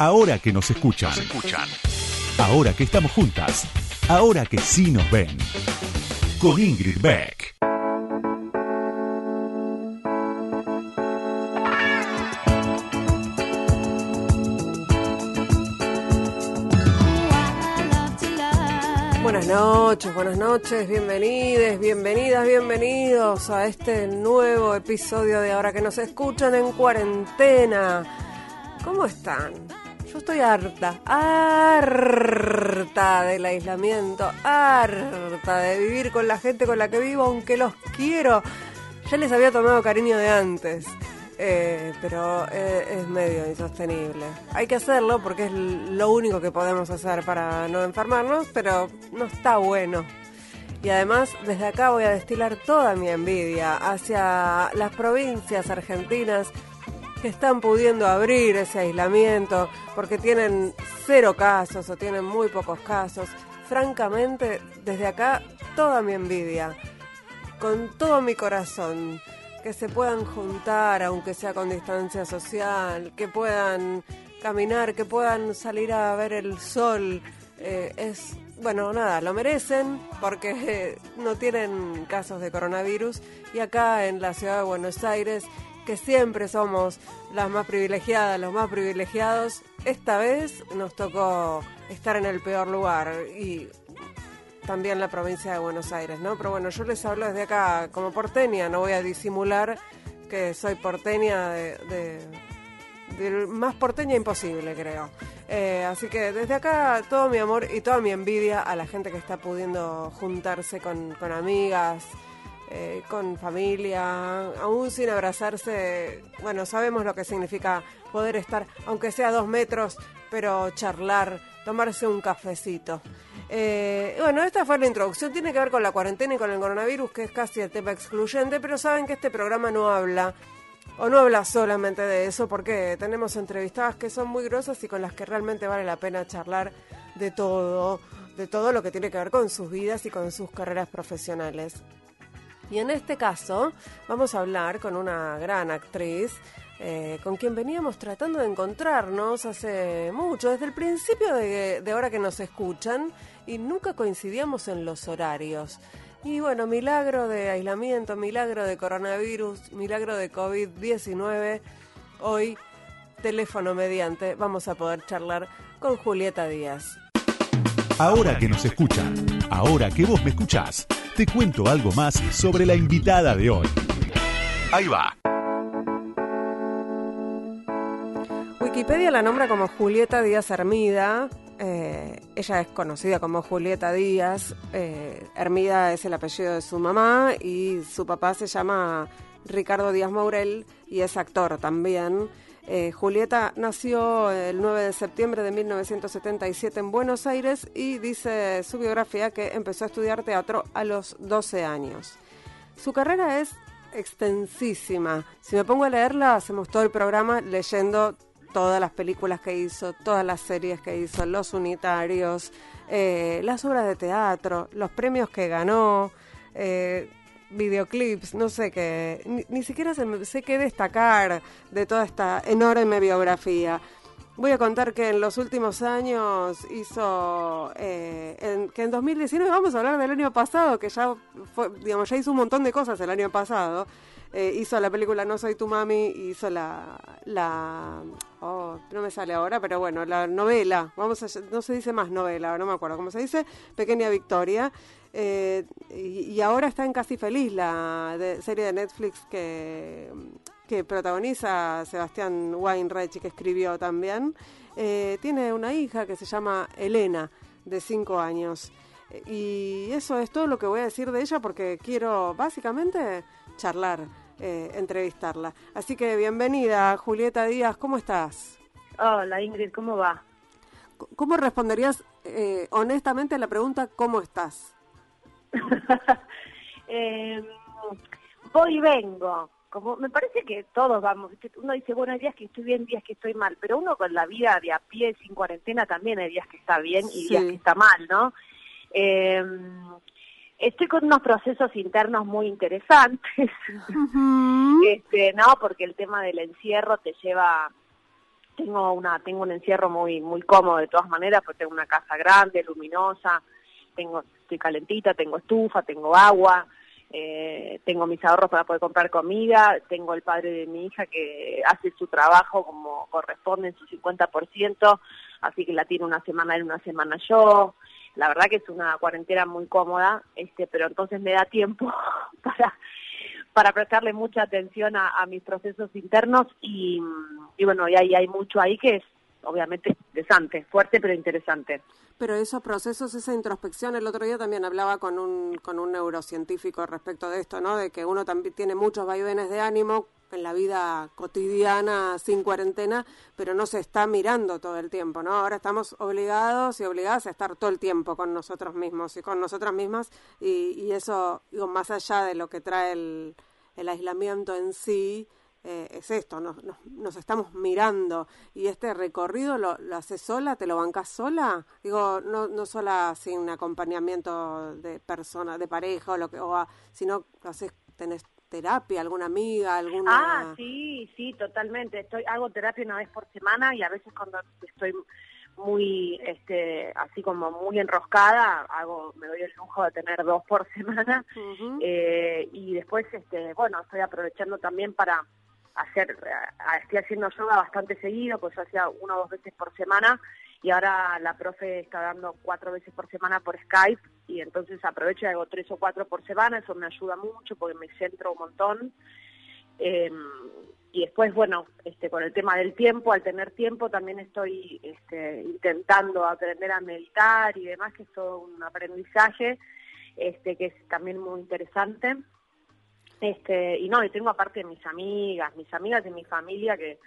Ahora que nos escuchan. Ahora que estamos juntas. Ahora que sí nos ven. Con Ingrid Beck. Buenas noches, buenas noches, bienvenides, bienvenidas, bienvenidos a este nuevo episodio de Ahora que nos escuchan en cuarentena. ¿Cómo están? Yo estoy harta, harta del aislamiento, harta de vivir con la gente con la que vivo, aunque los quiero. Ya les había tomado cariño de antes. Eh, pero eh, es medio insostenible. Hay que hacerlo porque es lo único que podemos hacer para no enfermarnos, pero no está bueno. Y además, desde acá voy a destilar toda mi envidia hacia las provincias argentinas que están pudiendo abrir ese aislamiento porque tienen cero casos o tienen muy pocos casos. Francamente, desde acá, toda mi envidia, con todo mi corazón que se puedan juntar, aunque sea con distancia social, que puedan caminar, que puedan salir a ver el sol. Eh, es, bueno, nada, lo merecen porque no tienen casos de coronavirus y acá en la ciudad de Buenos Aires, que siempre somos las más privilegiadas, los más privilegiados, esta vez nos tocó estar en el peor lugar y también la provincia de Buenos Aires, ¿no? Pero bueno, yo les hablo desde acá como porteña, no voy a disimular que soy porteña de, más porteña imposible, creo. Eh, así que desde acá todo mi amor y toda mi envidia a la gente que está pudiendo juntarse con, amigas, eh, con familia, aún sin abrazarse. Bueno, sabemos lo que significa poder estar, aunque sea dos metros, pero charlar, tomarse un cafecito. Eh, bueno, esta fue la introducción. Tiene que ver con la cuarentena y con el coronavirus, que es casi el tema excluyente, pero saben que este programa no habla, o no habla solamente de eso, porque tenemos entrevistadas que son muy grosas y con las que realmente vale la pena charlar de todo, de todo lo que tiene que ver con sus vidas y con sus carreras profesionales. Y en este caso vamos a hablar con una gran actriz eh, con quien veníamos tratando de encontrarnos hace mucho, desde el principio de, de ahora que nos escuchan, y nunca coincidíamos en los horarios. Y bueno, milagro de aislamiento, milagro de coronavirus, milagro de COVID-19. Hoy, teléfono mediante, vamos a poder charlar con Julieta Díaz. Ahora que nos escuchan, ahora que vos me escuchás, te cuento algo más sobre la invitada de hoy. Ahí va. Wikipedia la nombra como Julieta Díaz Hermida. Eh, ella es conocida como Julieta Díaz. Eh, Hermida es el apellido de su mamá y su papá se llama Ricardo Díaz Maurel y es actor también. Eh, Julieta nació el 9 de septiembre de 1977 en Buenos Aires y dice su biografía que empezó a estudiar teatro a los 12 años. Su carrera es extensísima. Si me pongo a leerla, hacemos todo el programa leyendo todas las películas que hizo, todas las series que hizo, los unitarios, eh, las obras de teatro, los premios que ganó, eh, videoclips, no sé qué, ni, siquiera sé qué destacar de toda esta enorme biografía. Voy a contar que en los últimos años hizo, eh, que en 2019, vamos a hablar del año pasado, que ya fue, digamos, ya hizo un montón de cosas el año pasado, eh, hizo la película No Soy Tu Mami, hizo la, la oh, no me sale ahora, pero bueno, la novela, vamos a, no se dice más novela, no me acuerdo cómo se dice, Pequeña Victoria, eh, y, ahora está en Casi Feliz, la serie de Netflix que, que protagoniza Sebastián Weinreich y que escribió también. Eh, tiene una hija que se llama Elena, de 5 años. Y eso es todo lo que voy a decir de ella porque quiero básicamente charlar, eh, entrevistarla. Así que bienvenida, Julieta Díaz, ¿cómo estás? Hola Ingrid, ¿cómo va? ¿Cómo responderías eh, honestamente a la pregunta ¿cómo estás? eh, voy y vengo. Como me parece que todos vamos, uno dice, bueno, hay días que estoy bien, días que estoy mal, pero uno con la vida de a pie, sin cuarentena, también hay días que está bien y días que está mal, ¿no? Eh, Estoy con unos procesos internos muy interesantes, este, ¿no? Porque el tema del encierro te lleva tengo una tengo un encierro muy muy cómodo de todas maneras, porque tengo una casa grande, luminosa, tengo estoy calentita, tengo estufa, tengo agua, eh, tengo mis ahorros para poder comprar comida, tengo el padre de mi hija que hace su trabajo como corresponde en su 50%, así que la tiene una semana él, una semana yo. La verdad que es una cuarentena muy cómoda, este, pero entonces me da tiempo para para prestarle mucha atención a, mis procesos internos y, bueno, y ahí hay mucho ahí que es obviamente interesante, fuerte pero interesante. Pero esos procesos, esa introspección, el otro día también hablaba con un, con un neurocientífico respecto de esto, ¿no? De que uno también tiene muchos vaivenes de ánimo en la vida cotidiana sin cuarentena, pero no se está mirando todo el tiempo, ¿no? Ahora estamos obligados y obligadas a estar todo el tiempo con nosotros mismos y con nosotras mismas y, y eso, digo, más allá de lo que trae el, el aislamiento en sí, eh, es esto, nos, nos, estamos mirando y este recorrido lo, lo haces sola, te lo bancas sola, digo, no, no sola sin acompañamiento de persona, de pareja o lo que, o, sino haces, tenés terapia, alguna amiga, alguna... Ah, sí, sí, totalmente. Estoy, hago terapia una vez por semana y a veces cuando estoy muy, este, así como muy enroscada, hago, me doy el lujo de tener dos por semana eh, y después, este, bueno, estoy aprovechando también para hacer, eh, estoy haciendo yoga bastante seguido, pues hacía una o dos veces por semana y ahora la profe está dando cuatro veces por semana por Skype y entonces aprovecho y hago tres o cuatro por semana, eso me ayuda mucho porque me centro un montón. Eh, y después, bueno, este, con el tema del tiempo, al tener tiempo también estoy este, intentando aprender a meditar y demás, que es todo un aprendizaje este, que es también muy interesante. Este, y no, y tengo aparte mis amigas, mis amigas y mi familia que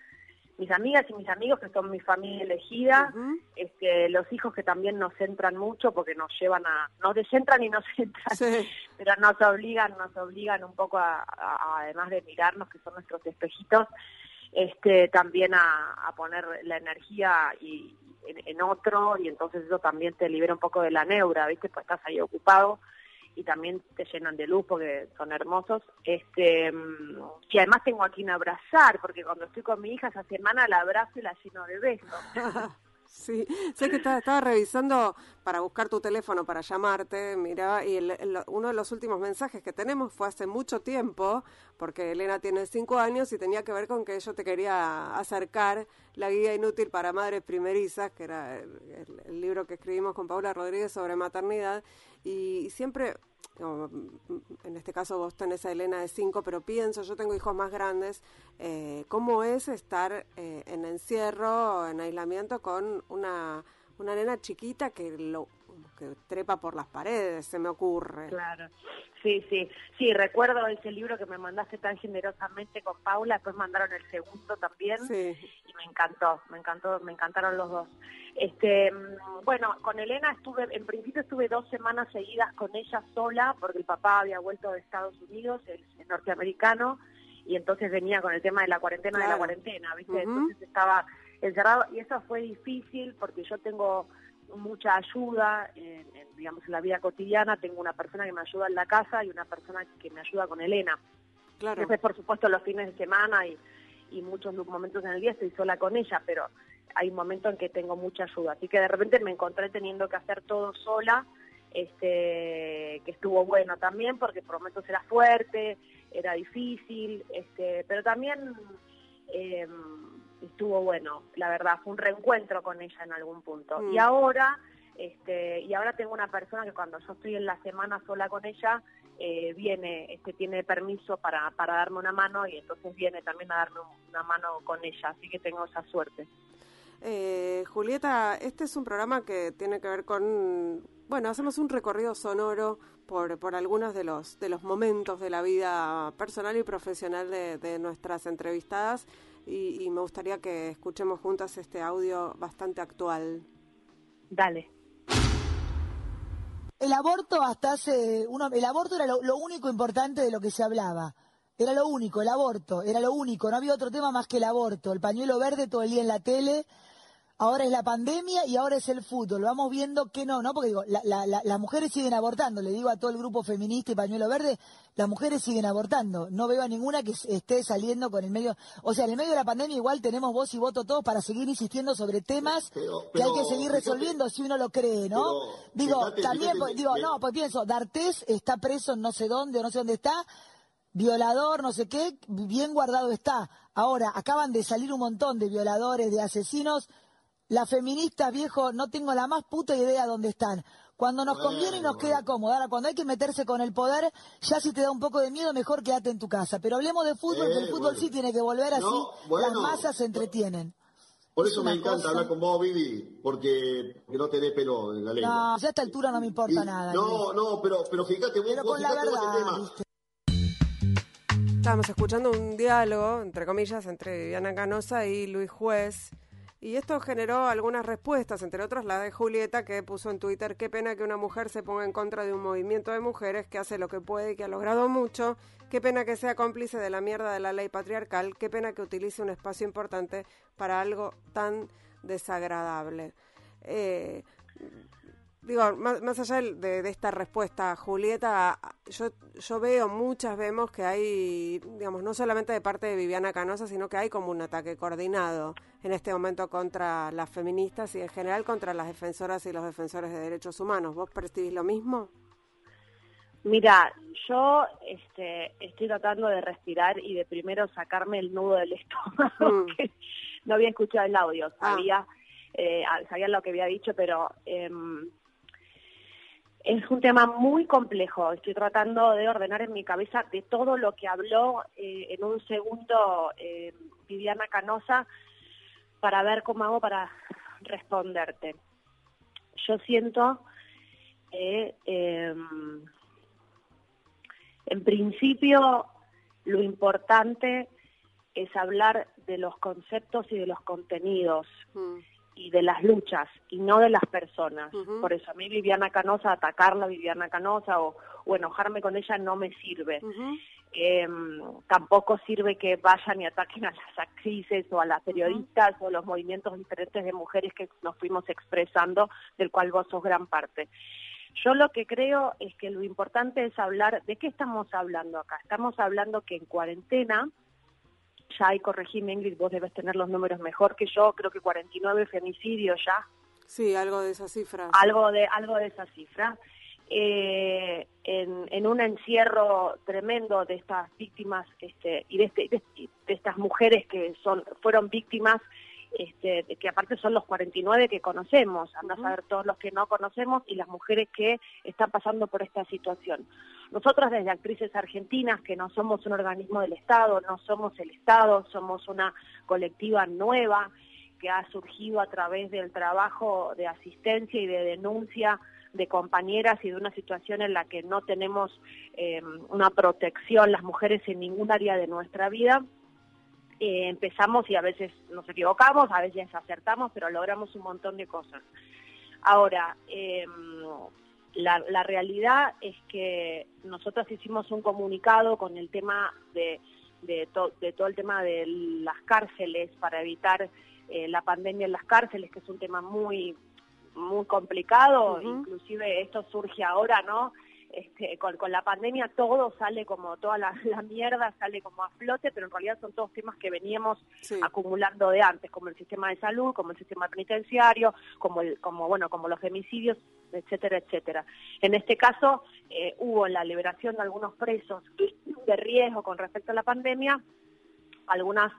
mis amigas y mis amigos que son mi familia elegida, este, los hijos que también nos centran mucho porque nos llevan a, nos descentran y nos centran, pero nos obligan, nos obligan un poco a, además de mirarnos que son nuestros espejitos, este, también a, poner la energía y, en, otro y entonces eso también te libera un poco de la neura, ¿viste? Pues estás ahí ocupado y también te llenan de luz porque son hermosos. Este, y además tengo a quien abrazar, porque cuando estoy con mi hija esa semana la abrazo y la lleno de besos. Sí, sé que estaba, revisando para buscar tu teléfono para llamarte, mira, y uno de los últimos mensajes que tenemos fue hace mucho tiempo, porque Elena tiene cinco años y tenía que ver con que yo te quería acercar la guía inútil para madres primerizas, que era el libro que escribimos con Paula Rodríguez sobre maternidad, y siempre en este caso vos tenés a Elena de cinco, pero pienso, yo tengo hijos más grandes, eh, ¿cómo es estar eh, en encierro, en aislamiento con una, una nena chiquita que lo que trepa por las paredes, se me ocurre. Claro, sí, sí, sí, recuerdo ese libro que me mandaste tan generosamente con Paula, después mandaron el segundo también y me encantó, me encantó, me encantaron los dos. Este, mm, bueno, con Elena estuve, en principio estuve dos semanas seguidas con ella sola, porque el papá había vuelto de Estados Unidos, el, norteamericano, y entonces venía con el tema de la cuarentena de la cuarentena, ¿viste? Entonces estaba encerrado, y eso fue difícil porque yo tengo mucha ayuda, en, digamos, en la vida cotidiana, tengo una persona que me ayuda en la casa y una persona que me ayuda con Elena. Claro. Después, por supuesto, los fines de semana y, y muchos momentos en el día estoy sola con ella, pero hay un momento en que tengo mucha ayuda. Así que de repente me encontré teniendo que hacer todo sola, este, que estuvo bueno también, porque por momentos era fuerte, era difícil, este, pero también eh, estuvo bueno, la verdad, fue un reencuentro con ella en algún punto. Y mm. ahora, este, y ahora tengo una persona que cuando yo estoy en la semana sola con ella, eh, viene, este, tiene permiso para, para darme una mano y entonces viene también a darme una mano con ella, así que tengo esa suerte. Eh, Julieta, este es un programa que tiene que ver con, bueno, hacemos un recorrido sonoro por, por algunos de los, de los momentos de la vida personal y profesional de, de nuestras entrevistadas y, me gustaría que escuchemos juntas este audio bastante actual. Dale. El aborto hasta hace uno, el aborto era lo, único importante de lo que se hablaba. Era lo único, el aborto, era lo único, no había otro tema más que el aborto, el pañuelo verde todo el día en la tele, ahora es la pandemia y ahora es el fútbol. Vamos viendo que no, ¿no? Porque digo, las mujeres siguen abortando. Le digo a todo el grupo feminista y pañuelo verde, las mujeres siguen abortando. No veo a ninguna que esté saliendo con el medio. O sea, en el medio de la pandemia igual tenemos voz y voto todos para seguir insistiendo sobre temas que hay que seguir resolviendo si uno lo cree, ¿no? digo, también, pues, digo, no, pues pienso, D'Artés está preso en no sé dónde o no sé dónde está violador, no sé qué, bien guardado está. Ahora, acaban de salir un montón de violadores, de asesinos las feministas, viejo, no tengo la más puta idea dónde están. Cuando nos conviene y nos queda cómodo. Ahora, cuando hay que meterse con el poder, ya si te da un poco de miedo, mejor quédate en tu casa. Pero hablemos de fútbol, que el eh, fútbol sí tiene que volver así, las masas se entretienen. Por eso me encanta hablar con vos, Vivi, porque no te dé pelo en la lengua. No, ya a esta altura no me importa nada. No, no, pero, pero fíjate, vos, pero con la verdad, Estábamos escuchando un diálogo, entre comillas, entre Viviana Canosa y Luis Juez y esto generó algunas respuestas, entre otras la de Julieta, que puso en Twitter, qué pena que una mujer se ponga en contra de un movimiento de mujeres que hace lo que puede y que ha logrado mucho, qué pena que sea cómplice de la mierda de la ley patriarcal, qué pena que utilice un espacio importante para algo tan desagradable. Eh, digo, más, allá de, esta respuesta, Julieta, yo, yo veo muchas, vemos que hay, digamos, no solamente de parte de Viviana Canosa, sino que hay como un ataque coordinado en este momento contra las feministas y en general contra las defensoras y los defensores de derechos humanos. ¿Vos percibís lo mismo? Mira, yo este, estoy tratando de respirar y de primero sacarme el nudo del estómago, mm. no había escuchado el audio, ah. sabía, eh, sabía lo que había dicho, pero... Eh, es un tema muy complejo. Estoy tratando de ordenar en mi cabeza de todo lo que habló eh, en un segundo eh, Viviana Canosa para ver cómo hago para responderte. Yo siento que, em, en principio, lo importante es hablar de los conceptos y de los contenidos. Mm y de las luchas y no de las personas. Por eso a mí Viviana Canosa, atacarla Viviana Canosa o, o enojarme con ella no me sirve. Em, tampoco sirve que vayan y ataquen a las actrices o a las periodistas o los movimientos diferentes de mujeres que nos fuimos expresando, del cual vos sos gran parte. Yo lo que creo es que lo importante es hablar, ¿de qué estamos hablando acá? Estamos hablando que en cuarentena ya hay, corregime Ingrid, vos debes tener los números mejor que yo, creo que 49 femicidios ya. Sí, algo de esa cifra. Algo de, algo de esa cifra. Eh, en, en, un encierro tremendo de estas víctimas este, y de, este, de, estas mujeres que son fueron víctimas este, que aparte son los 49 que conocemos, anda a saber todos los que no conocemos y las mujeres que están pasando por esta situación. Nosotros desde Actrices Argentinas, que no somos un organismo del Estado, no somos el Estado, somos una colectiva nueva que ha surgido a través del trabajo de asistencia y de denuncia de compañeras y de una situación en la que no tenemos eh, una protección las mujeres en ningún área de nuestra vida eh, empezamos y a veces nos equivocamos, a veces acertamos, pero logramos un montón de cosas. Ahora, em, la, realidad es que nosotros hicimos un comunicado con el tema de, de, todo el tema de las cárceles para evitar eh, la pandemia en las cárceles, que es un tema muy muy complicado, inclusive esto surge ahora, ¿no? Este, con, la pandemia todo sale como, toda la, mierda sale como a flote, pero en realidad son todos temas que veníamos acumulando de antes, como el sistema de salud, como el sistema penitenciario, como, el, como, bueno, como los femicidios, etcétera, etcétera. En este caso eh, hubo la liberación de algunos presos de riesgo con respecto a la pandemia, algunas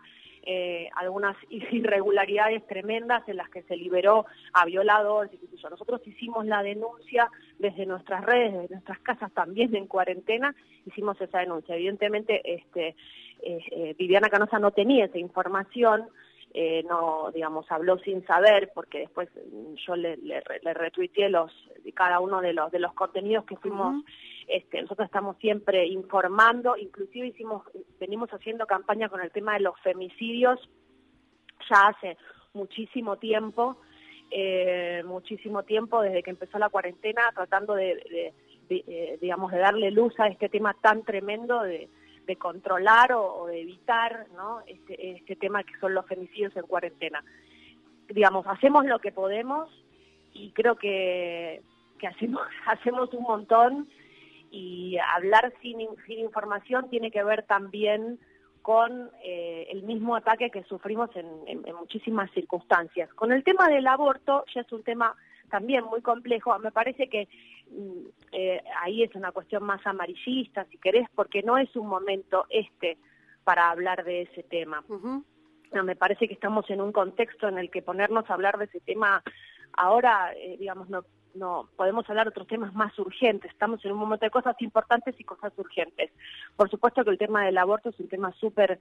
eh, algunas irregularidades tremendas en las que se liberó a violadores. Nosotros hicimos la denuncia desde nuestras redes, desde nuestras casas también en cuarentena, hicimos esa denuncia. Evidentemente, este, eh, eh, Viviana Canosa no tenía esa información, eh, no, digamos, habló sin saber, porque después mm, yo le, le, retuiteé los, cada uno de los, de los contenidos que fuimos, este, nosotros estamos siempre informando, inclusive hicimos, venimos haciendo campaña con el tema de los femicidios ya hace muchísimo tiempo, eh, muchísimo tiempo desde que empezó la cuarentena, tratando de, eh, digamos, de darle luz a este tema tan tremendo de controlar o, de evitar ¿no? este, este tema que son los femicidios en cuarentena. digamos, hacemos lo que podemos y creo que, que hacemos, hacemos un montón y hablar sin, sin información tiene que ver también con eh, el mismo ataque que sufrimos en, muchísimas circunstancias. Con el tema del aborto ya es un tema también muy complejo. Me parece que mm, eh, ahí es una cuestión más amarillista, si querés, porque no es un momento este para hablar de ese tema. no, me parece que estamos en un contexto en el que ponernos a hablar de ese tema ahora, eh, digamos, no, no podemos hablar de otros temas más urgentes. Estamos en un momento de cosas importantes y cosas urgentes. Por supuesto que el tema del aborto es un tema súper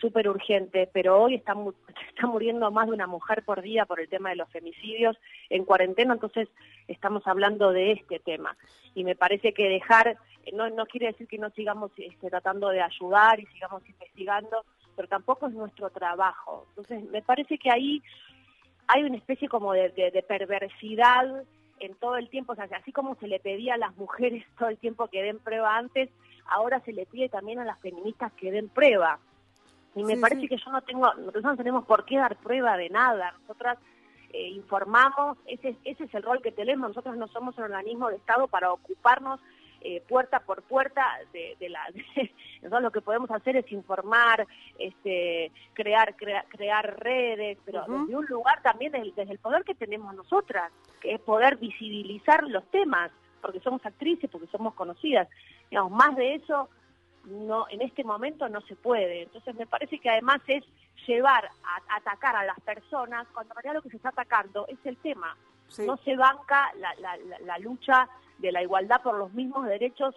súper urgente, pero hoy está, está muriendo más de una mujer por día por el tema de los femicidios en cuarentena, entonces estamos hablando de este tema. Y me parece que dejar, no, no quiere decir que no sigamos este, tratando de ayudar y sigamos investigando, pero tampoco es nuestro trabajo. Entonces me parece que ahí hay una especie como de, de perversidad en todo el tiempo, o sea, así como se le pedía a las mujeres todo el tiempo que den prueba antes, ahora se le pide también a las feministas que den prueba. Y me parece que yo no tengo, nosotros no tenemos por qué dar prueba de nada. Nosotras eh, informamos, ese, ese es el rol que tenemos. Nosotros no somos un organismo de Estado para ocuparnos eh, puerta por puerta de, de la nosotros lo que podemos hacer es informar este crear crear redes pero desde un lugar también desde, el poder que tenemos nosotras que es poder visibilizar los temas porque somos actrices porque somos conocidas. Digamos más de eso no en este momento no se puede. Entonces me parece que además es llevar a, atacar a las personas cuando en realidad lo que se está atacando es el tema. No se banca la, la, la lucha de la igualdad por los mismos derechos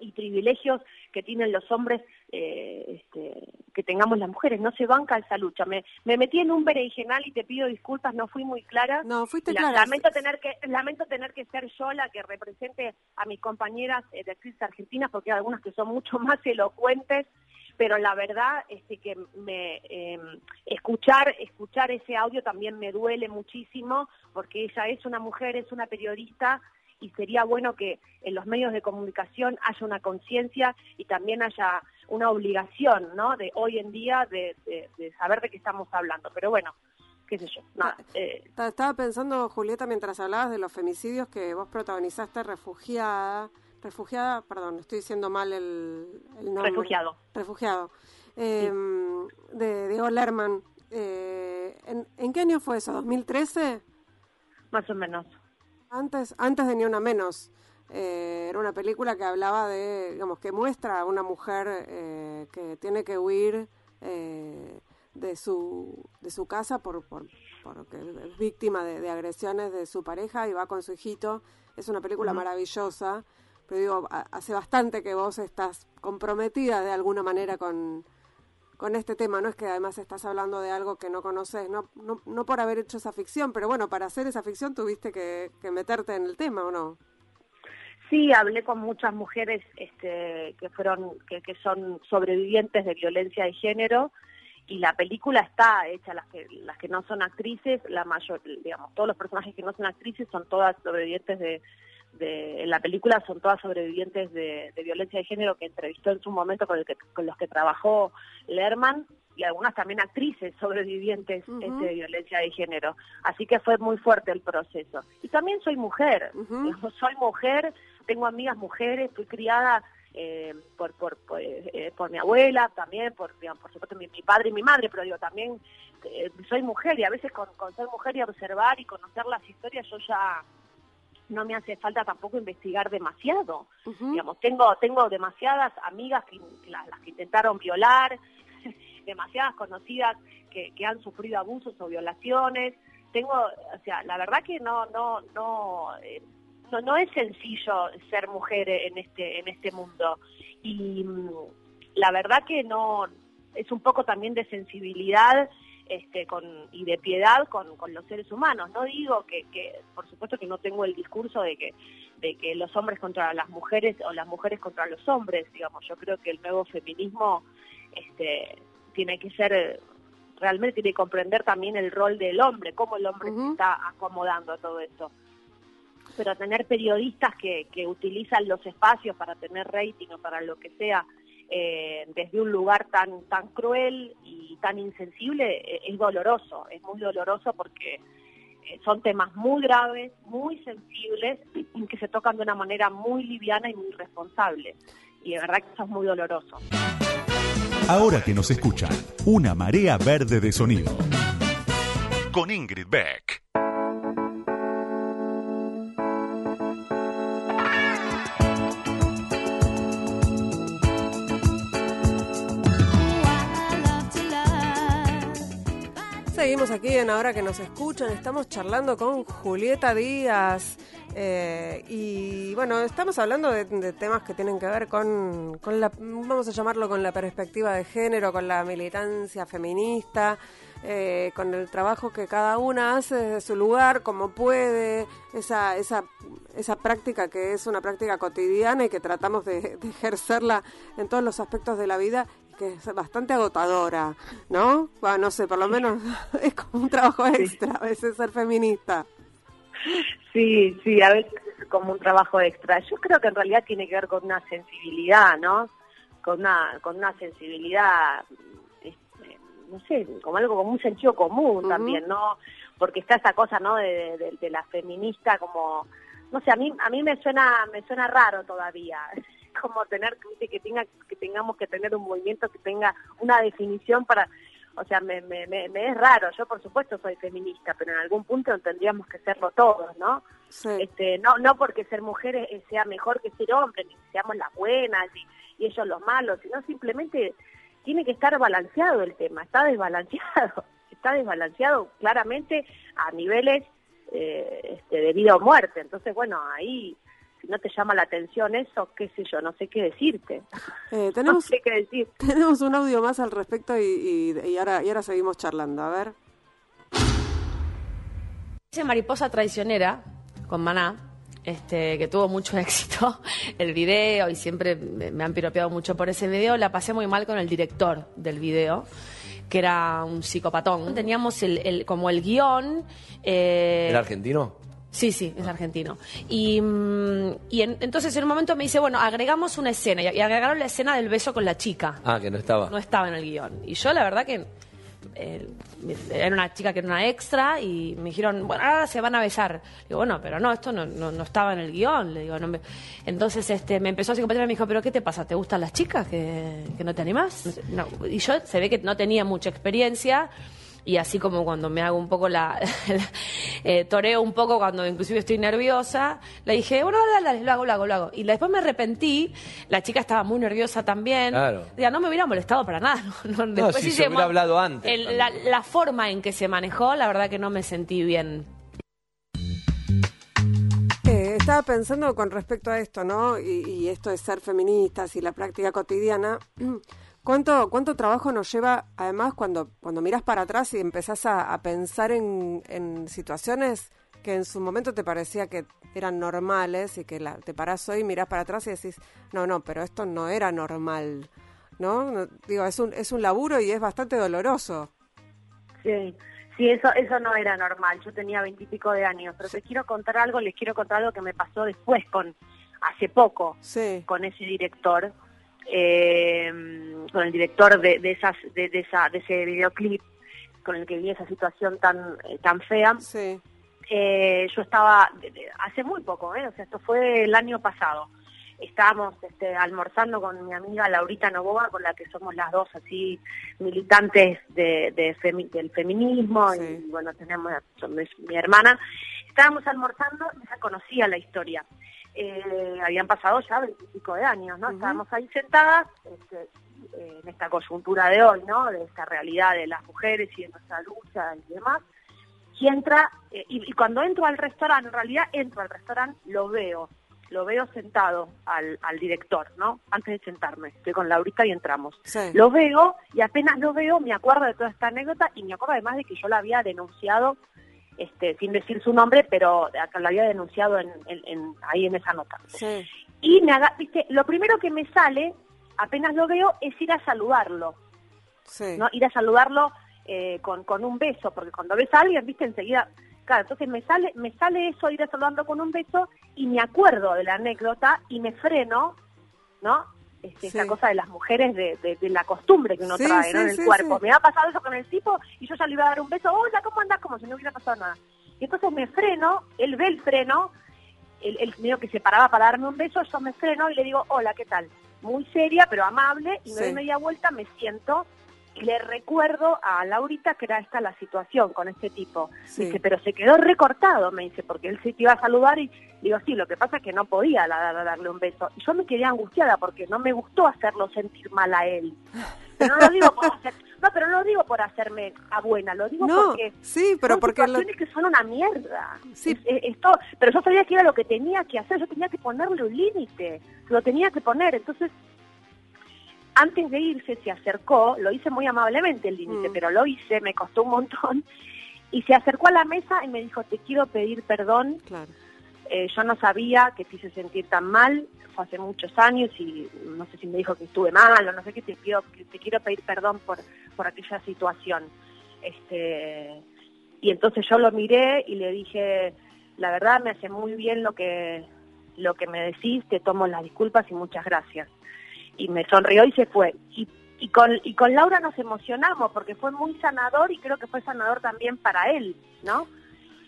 y privilegios que tienen los hombres eh, este, que tengamos las mujeres. No se banca esa lucha. Me, me metí en un berenjenal y te pido disculpas, no fui muy clara. No, fuiste clara. Lamento tener que lamento tener que ser yo la que represente a mis compañeras eh, de actrices argentinas, porque hay algunas que son mucho más elocuentes, pero la verdad es este, que me em, escuchar escuchar ese audio también me duele muchísimo, porque ella es una mujer, es una periodista y sería bueno que en los medios de comunicación haya una conciencia y también haya una obligación, ¿no? De hoy en día de, saber de qué estamos hablando. Pero bueno, qué sé yo. Nada, ah, eh. Estaba pensando, Julieta, mientras hablabas de los femicidios que vos protagonizaste refugiada, refugiada, perdón, estoy diciendo mal el, nombre. Refugiado. Refugiado. Em, de Diego Lerman. Eh, ¿en, ¿En qué año fue eso? ¿2013? Más o menos. Antes, antes de Ni Una Menos. Eh, era una película que hablaba de, digamos, que muestra a una mujer eh, que tiene que huir eh, de, su, de su casa por, por, porque es víctima de, agresiones de su pareja y va con su hijito. Es una película maravillosa, pero digo, hace bastante que vos estás comprometida de alguna manera con, con este tema, ¿no? Es que además estás hablando de algo que no conoces, no, no, no por haber hecho esa ficción, pero bueno, para hacer esa ficción tuviste que, meterte en el tema, ¿o no? Sí, hablé con muchas mujeres este, que fueron, que, que son sobrevivientes de violencia de género y la película está hecha, las que, las que no son actrices, la mayor, digamos, todos los personajes que no son actrices son todas sobrevivientes de, de, en la película son todas sobrevivientes de, violencia de género que entrevistó en su momento con, el que, con los que trabajó Lerman y algunas también actrices sobrevivientes este, de violencia de género. Así que fue muy fuerte el proceso. Y también soy mujer, soy mujer, tengo amigas mujeres, fui criada eh, por, por, por, eh, por, mi abuela, también por, digamos, por supuesto mi, padre y mi madre, pero digo, también eh, soy mujer y a veces con, con ser mujer y observar y conocer las historias yo ya no me hace falta tampoco investigar demasiado. Digamos, tengo, tengo demasiadas amigas que, las, que intentaron violar, demasiadas conocidas que, que han sufrido abusos o violaciones. Tengo, o sea, la verdad que no, no, no, eh, no, no, es sencillo ser mujer en este, en este mundo. Y mm, la verdad que no, es un poco también de sensibilidad este, con, y de piedad con, los seres humanos. No digo que, por supuesto que no tengo el discurso de que, de que los hombres contra las mujeres o las mujeres contra los hombres, digamos, yo creo que el nuevo feminismo este, tiene que ser, realmente tiene que comprender también el rol del hombre, cómo el hombre se está acomodando a todo esto. Pero tener periodistas que, que utilizan los espacios para tener rating o para lo que sea, eh, desde un lugar tan, tan cruel y tan insensible eh, es doloroso, es muy doloroso porque eh, son temas muy graves, muy sensibles, que se tocan de una manera muy liviana y muy responsable. Y de verdad que eso es muy doloroso. Ahora que nos escuchan, una marea verde de sonido. Con Ingrid Beck. Seguimos aquí en Ahora que nos escuchan, estamos charlando con Julieta Díaz eh, y bueno, estamos hablando de, temas que tienen que ver con, la, vamos a llamarlo con la perspectiva de género, con la militancia feminista, eh, con el trabajo que cada una hace desde su lugar, como puede, esa, esa, esa práctica que es una práctica cotidiana y que tratamos de ejercerla en todos los aspectos de la vida que es bastante agotadora, ¿no? Bueno, no sé, por lo menos es como un trabajo extra a veces ser feminista. Sí, sí, a veces es como un trabajo extra. Yo creo que en realidad tiene que ver con una sensibilidad, ¿no? Con una, con una sensibilidad, este, no sé, como algo como un sentido común uh -huh. también, ¿no? Porque está esa cosa, ¿no? De, de, de, la feminista como, no sé, a mí a mí me suena me suena raro todavía como tener que tenga que tengamos que tener un movimiento que tenga una definición para o sea me, me, me, me es raro. Yo por supuesto soy feminista pero en algún punto tendríamos que serlo todos no sí. este no no porque ser mujeres sea mejor que ser hombre ni que seamos las buenas y, y ellos los malos sino simplemente tiene que estar balanceado el tema está desbalanceado está desbalanceado claramente a niveles eh, este, de vida o muerte. Entonces bueno ahí si no te llama la atención eso, qué sé yo, no sé qué decirte. Eh, tenemos, no sé qué decir. Tenemos un audio más al respecto y, y, y, ahora, y ahora seguimos charlando. A ver. Dice Mariposa Traicionera, con Maná, este, que tuvo mucho éxito el video y siempre me han piropeado mucho por ese video. La pasé muy mal con el director del video que era un psicopatón. Teníamos el, el como el guion. Eh, ¿Era argentino? Sí, sí, es argentino. Y, mm, y en, entonces en un momento me dice, bueno, agregamos una escena. Y, y, agregaron la escena del beso con la chica. Ah, que no estaba. No estaba en el guion. Y yo la verdad que eh, era una chica que era una extra y me dijeron, bueno, ahora se van a besar. Digo, bueno, pero no, esto no, no, no estaba en el guion. Le digo, no me... Entonces este, me empezó a psicopatear y me dijo, pero ¿qué te pasa? ¿Te gustan las chicas? ¿Que, que no te animás? No. Y yo se ve que no tenía mucha experiencia y así como cuando me hago un poco la, la eh, toreo un poco cuando inclusive estoy nerviosa le dije bueno dale, dale, lo hago lo hago lo hago y después me arrepentí la chica estaba muy nerviosa también claro. ya no me hubiera molestado para nada no, no, después si se hubiera hablado antes el, la, la forma en que se manejó la verdad que no me sentí bien eh, estaba pensando con respecto a esto, ¿no? Y, y, esto de ser feministas y la práctica cotidiana. ¿Cuánto, ¿Cuánto trabajo nos lleva, además, cuando, cuando miras para atrás y empezás a, a pensar en, en, situaciones que en su momento te parecía que eran normales y que la, te parás hoy, mirás para atrás y decís, no, no, pero esto no era normal, ¿no? no digo, es un, es un laburo y es bastante doloroso. Sí, sí, eso, eso no era normal. Yo tenía veintipico de años, pero sí. te quiero contar algo, les quiero contar algo que me pasó después con, hace poco, sí. con ese director eh, con el director de, de, esas, de, de, esa, de ese videoclip con el que vi esa situación tan, eh, tan fea. Sí. Eh, yo estaba, hace muy poco, ¿eh? o sea, esto fue el año pasado. Estábamos este, almorzando con mi amiga Laurita Novoa, con la que somos las dos así militantes de, de femi del feminismo, sí. y bueno, tenemos, mi hermana. Estábamos almorzando y ya conocía la historia eh, habían pasado ya veintipico de años, ¿no? Uh -huh. Estábamos ahí sentadas este, eh, en esta coyuntura de hoy, ¿no? De esta realidad de las mujeres y de nuestra lucha y demás. Y entra, eh, y, y, cuando entro al restaurante, en realidad entro al restaurante, lo veo, lo veo sentado al, al, director, ¿no? Antes de sentarme, estoy con Laurita y entramos. Sí. Lo veo y apenas lo veo me acuerdo de toda esta anécdota y me acuerdo además de que yo la había denunciado este, sin decir su nombre, pero acá lo había denunciado en, en, en, ahí en esa nota. Sí. Y me haga, viste, lo primero que me sale, apenas lo veo, es ir a saludarlo. Sí. ¿no? Ir a saludarlo eh, con, con un beso, porque cuando ves a alguien, viste, enseguida, claro, entonces me sale, me sale eso, ir a saludarlo con un beso, y me acuerdo de la anécdota, y me freno, ¿no? Este, esa cosa de las mujeres de, de, la costumbre que uno trae en el cuerpo. Me ha pasado eso con el tipo y yo ya le iba a dar un beso, hola, ¿cómo andás? Como si no hubiera pasado nada. Y entonces me freno, él ve el freno, el, el medio que se paraba para darme un beso, yo me freno y le digo, hola, ¿qué tal? Muy seria, pero amable, y me doy media vuelta, me siento le recuerdo a Laurita que era esta la situación con este tipo. Dice, pero se quedó recortado, me dice, porque él sí te iba a saludar y digo, sí, lo que pasa es que no podía darle un beso. Y yo me quedé angustiada porque no me gustó hacerlo sentir mal a él. Pero no lo digo por hacer, no, pero no lo digo por hacerme a buena, lo digo porque sí, pero son porque situaciones que son una mierda. Sí. esto, pero yo sabía que era lo que tenía que hacer, yo tenía que ponerle un límite, lo tenía que poner, entonces antes de irse se acercó, lo hice muy amablemente el límite, mm. pero lo hice, me costó un montón, y se acercó a la mesa y me dijo, te quiero pedir perdón. Claro. Eh, yo no sabía que te hice sentir tan mal, fue hace muchos años y no sé si me dijo que estuve mal o no sé qué, te quiero, te quiero pedir perdón por, por aquella situación. Este, y entonces yo lo miré y le dije, la verdad me hace muy bien lo que, lo que me decís, te tomo las disculpas y muchas gracias y me sonrió y se fue. Y, y, con, y con Laura nos emocionamos porque fue muy sanador y creo que fue sanador también para él, ¿no?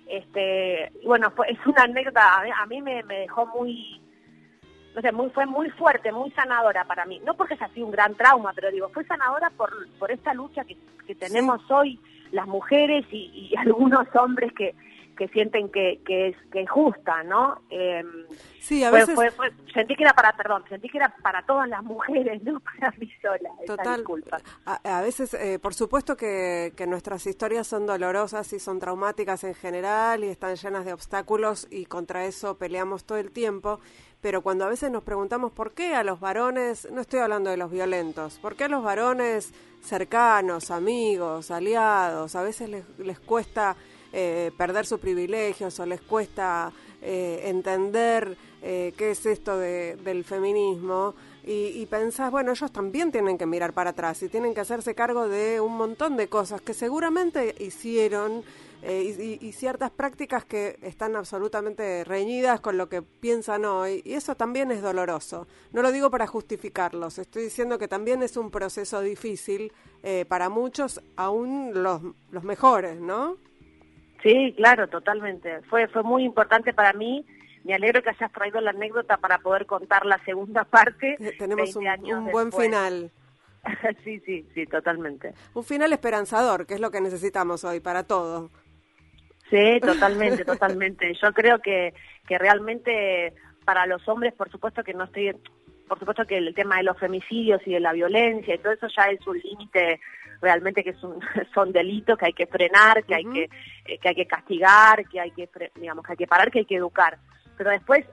Este, bueno, fue, es una anécdota, a mí, me, me, dejó muy, no sé, muy, fue muy fuerte, muy sanadora para mí. No porque sea así un gran trauma, pero digo, fue sanadora por, por esta lucha que, que tenemos hoy las mujeres y, y algunos hombres que, que sienten que, que, es, que es justa, ¿no? Eh, sí, a veces... sentí que era para, perdón, sentí que era para todas las mujeres, no para mí sola. Total. A, a, veces, eh, por supuesto que, que nuestras historias son dolorosas y son traumáticas en general y están llenas de obstáculos y contra eso peleamos todo el tiempo pero cuando a veces nos preguntamos por qué a los varones, no estoy hablando de los violentos, por qué a los varones cercanos, amigos, aliados, a veces les, les cuesta eh, perder sus privilegios o les cuesta eh, entender eh, qué es esto del feminismo y, y, pensás, bueno, ellos también tienen que mirar para atrás y tienen que hacerse cargo de un montón de cosas que seguramente hicieron y, y, ciertas prácticas que están absolutamente reñidas con lo que piensan hoy y eso también es doloroso. No lo digo para justificarlos, estoy diciendo que también es un proceso difícil para muchos, aún los, los mejores, ¿no? Sí, claro, totalmente. Fue, fue muy importante para mí. Me alegro que hayas traído la anécdota para poder contar la segunda parte. Tenemos un, buen final. sí, sí, sí, totalmente. Un final esperanzador, que es lo que necesitamos hoy para todos. Sí, totalmente, totalmente. Yo creo que, que realmente para los hombres, por supuesto que no estoy, por supuesto que el tema de los femicidios y de la violencia y todo eso ya es un límite realmente que es un, son delitos que hay que frenar, que hay que, eh, que hay que castigar, que hay que, digamos, que hay que parar, que hay que educar. Pero después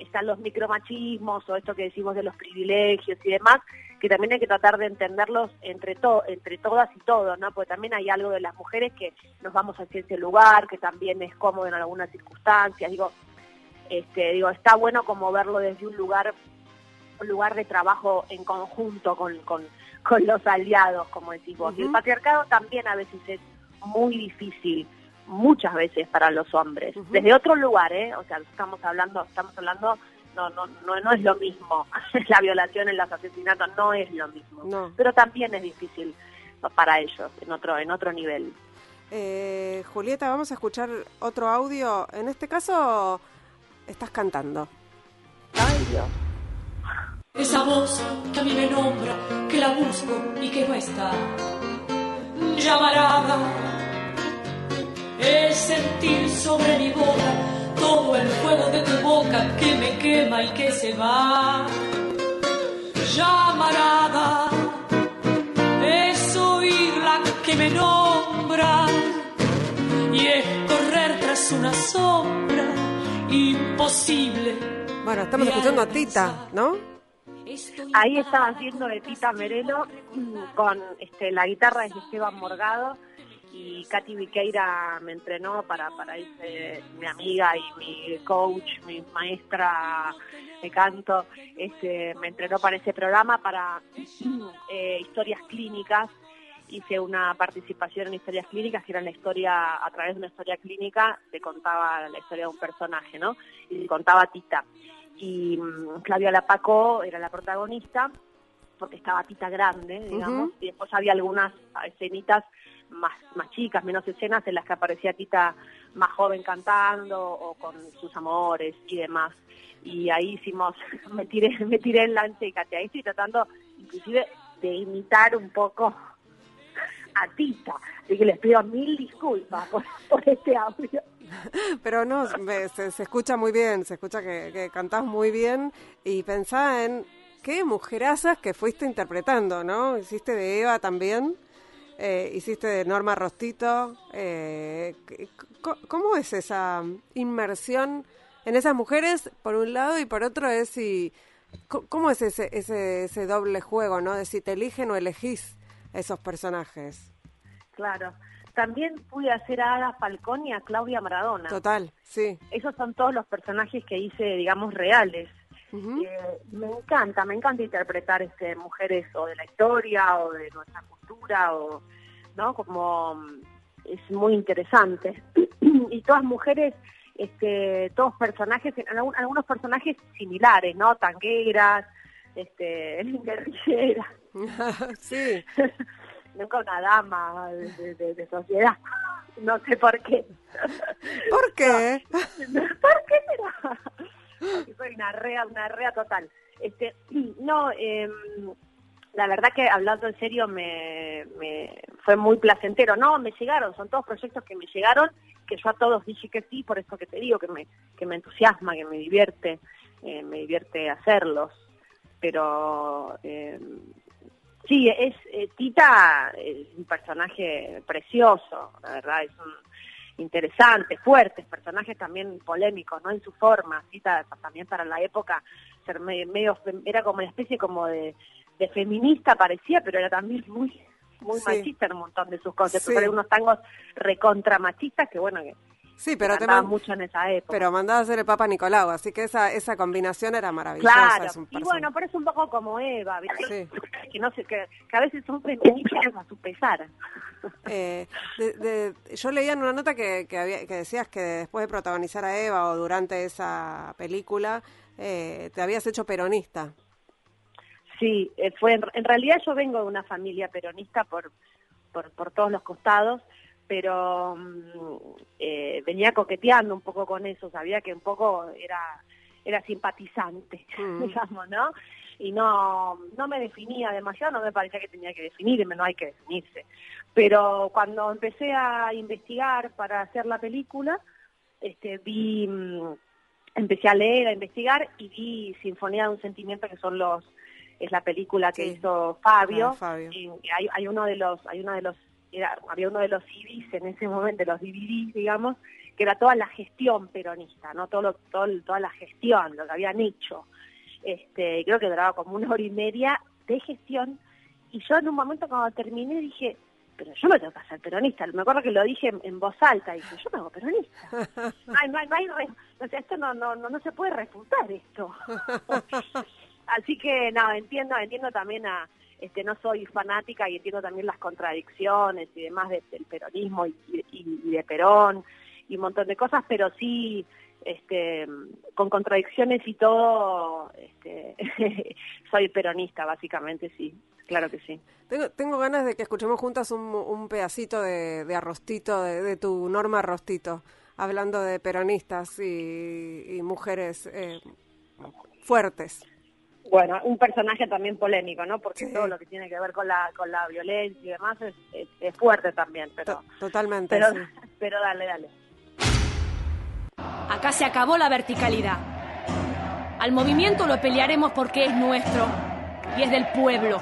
están los micromachismos o esto que decimos de los privilegios y demás, que también hay que tratar de entenderlos entre, to entre todas y todos, ¿no? Porque también hay algo de las mujeres que nos vamos hacia ese lugar, que también es cómodo en algunas circunstancias, digo, este, digo, está bueno como verlo desde un lugar, un lugar de trabajo en conjunto con, con con los aliados, como decimos. Y el patriarcado también a veces es muy difícil, muchas veces para los hombres. Desde otro lugar, ¿eh? O sea, estamos hablando, estamos hablando, no, no, no, no es lo mismo. la violación, en los asesinatos no es lo mismo. Pero también es difícil para ellos, en otro, en otro nivel. Eh, Julieta, vamos a escuchar otro audio. En este caso, estás cantando. Ay, Dios. Esa voz que a mí me nombra, que la busco y que no está. Llamarada es sentir sobre mi boca todo el fuego de tu boca que me quema y que se va. Llamarada es oírla que me nombra y es correr tras una sombra imposible. Bueno, estamos escuchando a Tita, ¿no? Ahí estaba haciendo de Tita Merelo mm, con este, la guitarra de Esteban Morgado y Katy Viqueira me entrenó para, para irse mi amiga y mi coach, mi maestra de canto, este, me entrenó para ese programa para eh, historias clínicas. Hice una participación en historias clínicas, que era la historia, a través de una historia clínica, se contaba la historia de un personaje, ¿no? Y se contaba Tita y mm, Claudia Lapaco era la protagonista porque estaba Tita grande, digamos, y después había algunas escenitas más, más chicas, menos escenas en las que aparecía Tita más joven cantando o con sus amores y demás. Y ahí hicimos, me tiré, me tiré en la y ahí estoy tratando inclusive de imitar un poco a Tita. Que les pido mil disculpas por, este audio. Pero no, se, escucha muy bien, se escucha que, que cantás muy bien y pensá en qué mujerazas que fuiste interpretando, ¿no? Hiciste de Eva también, eh, hiciste de Norma Rostito. Eh, ¿Cómo es esa inmersión en esas mujeres, por un lado, y por otro es si... ¿Cómo es ese, ese, ese doble juego, no? De si te eligen o elegís esos personajes. Claro. También pude hacer a Ada Falcón y a Claudia Maradona. Total, sí. Esos son todos los personajes que hice, digamos, reales. Eh, me encanta, me encanta interpretar este mujeres o de la historia o de nuestra cultura o no como mm, es muy interesante y todas mujeres este todos personajes algunos personajes similares no tangueras este guerrilleras sí nunca una dama de, sociedad. No sé por qué. ¿Por qué? ¿Por qué será? Porque soy una rea, una rea total. Este, no, eh, la verdad que hablando en serio me, me fue muy placentero. No, me llegaron, son todos proyectos que me llegaron, que yo a todos dije que sí, por eso que te digo, que me, que me entusiasma, que me divierte, eh, me divierte hacerlos. Pero eh, Sí, es eh, Tita es un personaje precioso, la verdad, es un interesante, fuerte, personaje también polémico, ¿no? En su forma, Tita también para la época ser medio, era como una especie como de, feminista parecía, pero era también muy muy machista en un montón de sus cosas, sí. unos tangos recontra machistas que bueno que Sí, pero te mucho en esa época. Pero mandaba a hacer el Papa Nicolau, así que esa esa combinación era maravillosa. Claro, y bueno, por eso un poco como Eva, ¿viste? que no sé, que, a veces son feministas a su pesar. Eh, yo leía en una nota que, que, había, que decías que después de protagonizar a Eva o durante esa película, eh, te habías hecho peronista. Sí, eh, fue en, realidad yo vengo de una familia peronista por, por, por todos los costados pero mm, eh, venía coqueteando un poco con eso, sabía que un poco era era simpatizante, mm. digamos, ¿no? Y no no me definía demasiado, no me parecía que tenía que definirme, no hay que definirse. Pero cuando empecé a investigar para hacer la película, este vi mm, empecé a leer, a investigar y vi Sinfonía de un sentimiento que son los es la película que hizo Fabio, ah, Y hay, hay uno de los hay uno de los había uno de los CDs en ese momento, de los DVDs, digamos, que era toda la gestión peronista, no todo, todo toda la gestión, lo que habían hecho. Este, creo que duraba como una hora y media de gestión y yo en un momento cuando terminé dije, pero yo me tengo que hacer peronista. Me acuerdo que lo dije en, voz alta, dije, yo me hago peronista. No hay, no hay, no hay o sea, esto no, no, no, no se puede refutar esto. Así que, no, entiendo, entiendo también a, este, no soy fanática y entiendo también las contradicciones y demás del peronismo y, de Perón y un montón de cosas, pero sí este, con contradicciones y todo, este, soy peronista básicamente, sí, claro que sí. Tengo, tengo ganas de que escuchemos juntas un, pedacito de, arrostito, de, tu Norma Arrostito, hablando de peronistas y, mujeres eh, fuertes bueno, un personaje también polémico, ¿no? Porque todo lo que tiene que ver con la con la violencia y demás es, fuerte también, pero totalmente. Pero, pero dale, dale. Acá se acabó la verticalidad. Al movimiento lo pelearemos porque es nuestro y es del pueblo.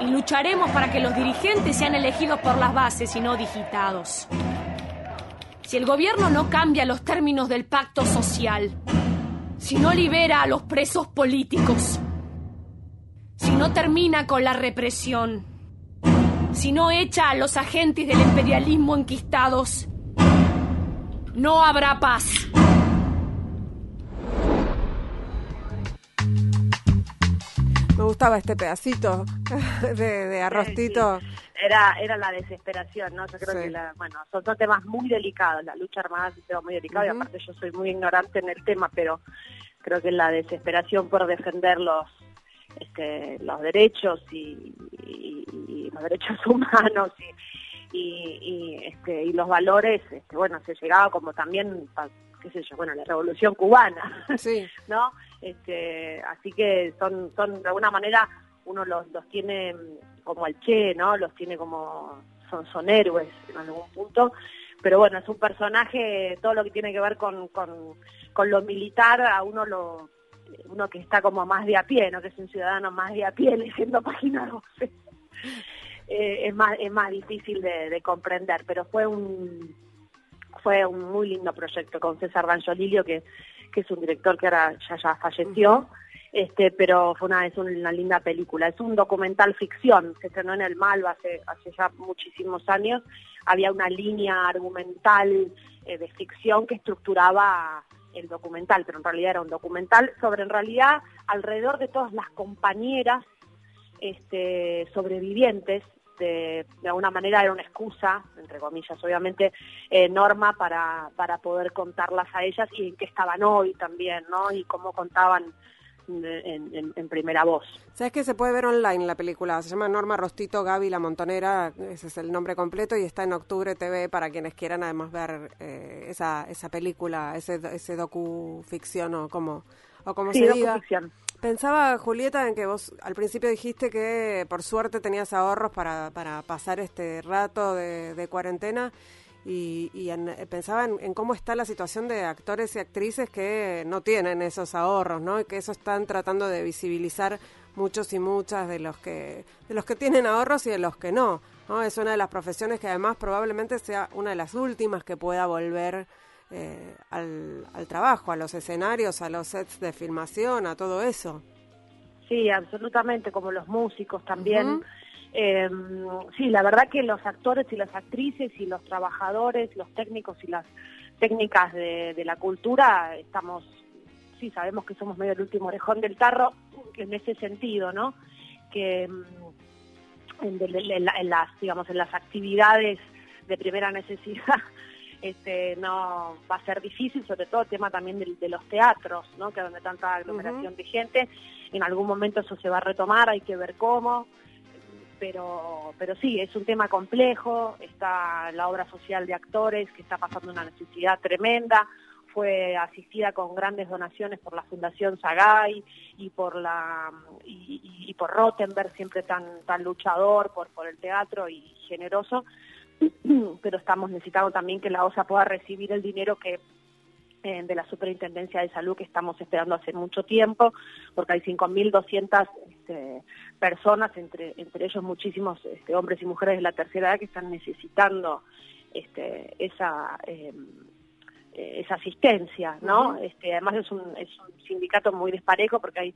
Y lucharemos para que los dirigentes sean elegidos por las bases y no digitados. Si el gobierno no cambia los términos del pacto social, si no libera a los presos políticos, si no termina con la represión, si no echa a los agentes del imperialismo enquistados, no habrá paz. Gustaba este pedacito de, arrostito. Era, era la desesperación, ¿no? Yo creo que, la, bueno, son dos temas muy delicados. La lucha armada es un tema muy delicado y aparte yo soy muy ignorante en el tema, pero creo que la desesperación por defender los este, los derechos y, los derechos humanos y, y, este, y los valores, este, bueno, se llegaba como también, qué sé yo, bueno, la revolución cubana, sí. ¿no? Este, así que son, son, de alguna manera, uno los, los tiene como el Che, ¿no? Los tiene como, son, son héroes en algún punto, pero bueno, es un personaje, todo lo que tiene que ver con, con, con lo militar, a uno lo uno que está como más de a pie, ¿no? que es un ciudadano más de a pie leyendo páginas 12, eh, es, más, es más difícil de, comprender, pero fue un fue un muy lindo proyecto con César Banjolilio, que, que es un director que ahora ya, ya falleció, este, pero fue una, es una linda película. Es un documental ficción, se estrenó en el Malva hace, hace ya muchísimos años. Había una línea argumental eh, de ficción que estructuraba el documental, pero en realidad era un documental sobre en realidad alrededor de todas las compañeras este, sobrevivientes de, de, alguna manera era una excusa, entre comillas, obviamente, eh, norma para, para poder contarlas a ellas y en qué estaban hoy también, ¿no? Y cómo contaban en, primera voz. ¿Sabes que se puede ver online la película? Se llama Norma Rostito Gaby La Montonera, ese es el nombre completo, y está en Octubre TV para quienes quieran además ver eh, esa, esa película, ese, ese docu-ficción o como, o como se diga. Pensaba, Julieta, en que vos al principio dijiste que por suerte tenías ahorros para, para pasar este rato de, cuarentena y, eh, pensaba en, cómo está la situación de actores y actrices que no tienen esos ahorros, ¿no? Y que eso están tratando de visibilizar muchos y muchas de los que de los que tienen ahorros y de los que no, ¿no? Es una de las profesiones que además probablemente sea una de las últimas que pueda volver eh, al, trabajo, a los escenarios, a los sets de filmación, a todo eso. Sí, absolutamente, como los músicos también. Eh, sí, la verdad que los actores y las actrices y los trabajadores, los técnicos y las técnicas de, la cultura, estamos, sí, sabemos que somos medio el último orejón del tarro en ese sentido, ¿no? Que em, en, las, digamos, en las actividades de primera necesidad este, no va a ser difícil, sobre todo el tema también de, los teatros, ¿no? que donde tanta aglomeración de gente, en algún momento eso se va a retomar, hay que ver cómo pero, pero sí, es un tema complejo, está la obra social de actores que está pasando una necesidad tremenda, fue asistida con grandes donaciones por la Fundación Sagay y por la y, por Rottenberg, siempre tan tan luchador por por el teatro y generoso, pero estamos necesitando también que la OSA pueda recibir el dinero que eh, de la Superintendencia de Salud que estamos esperando hace mucho tiempo, porque hay 5.200 este, personas, entre, entre ellos muchísimos este, hombres y mujeres de la tercera edad que están necesitando este, esa... Em, eh, esa asistencia, ¿no? este, además es un, es un sindicato muy desparejo porque hay